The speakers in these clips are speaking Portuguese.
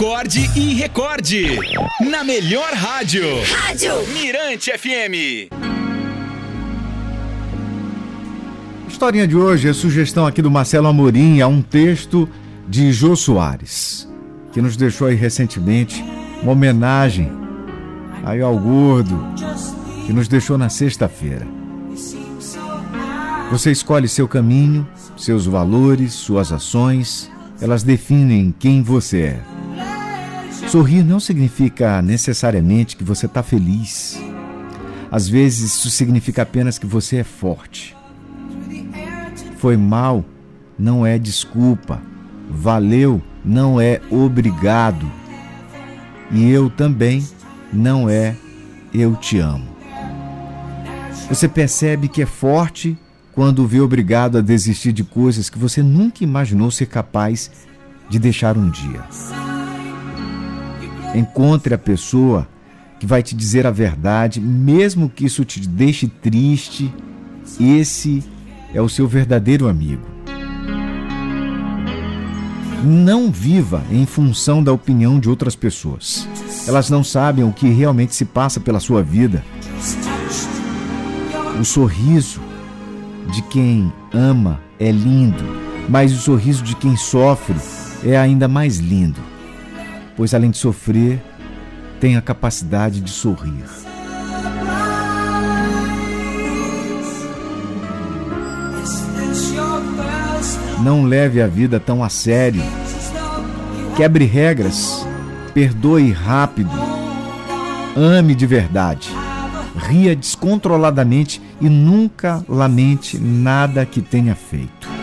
acorde e recorde. Na melhor rádio. Rádio Mirante FM. A historinha de hoje é sugestão aqui do Marcelo Amorim a um texto de Jô Soares, que nos deixou aí recentemente uma homenagem aí ao gordo, que nos deixou na sexta-feira. Você escolhe seu caminho, seus valores, suas ações, elas definem quem você é. Sorrir não significa necessariamente que você está feliz. Às vezes isso significa apenas que você é forte. Foi mal não é desculpa. Valeu não é obrigado. E eu também não é eu te amo. Você percebe que é forte quando vê obrigado a desistir de coisas que você nunca imaginou ser capaz de deixar um dia. Encontre a pessoa que vai te dizer a verdade, mesmo que isso te deixe triste. Esse é o seu verdadeiro amigo. Não viva em função da opinião de outras pessoas. Elas não sabem o que realmente se passa pela sua vida. O sorriso de quem ama é lindo, mas o sorriso de quem sofre é ainda mais lindo, pois além de sofrer, tem a capacidade de sorrir. Não leve a vida tão a sério. Quebre regras, perdoe rápido, ame de verdade, ria descontroladamente e nunca lamente nada que tenha feito.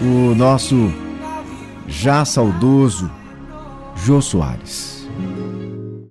O nosso já saudoso Jô Soares.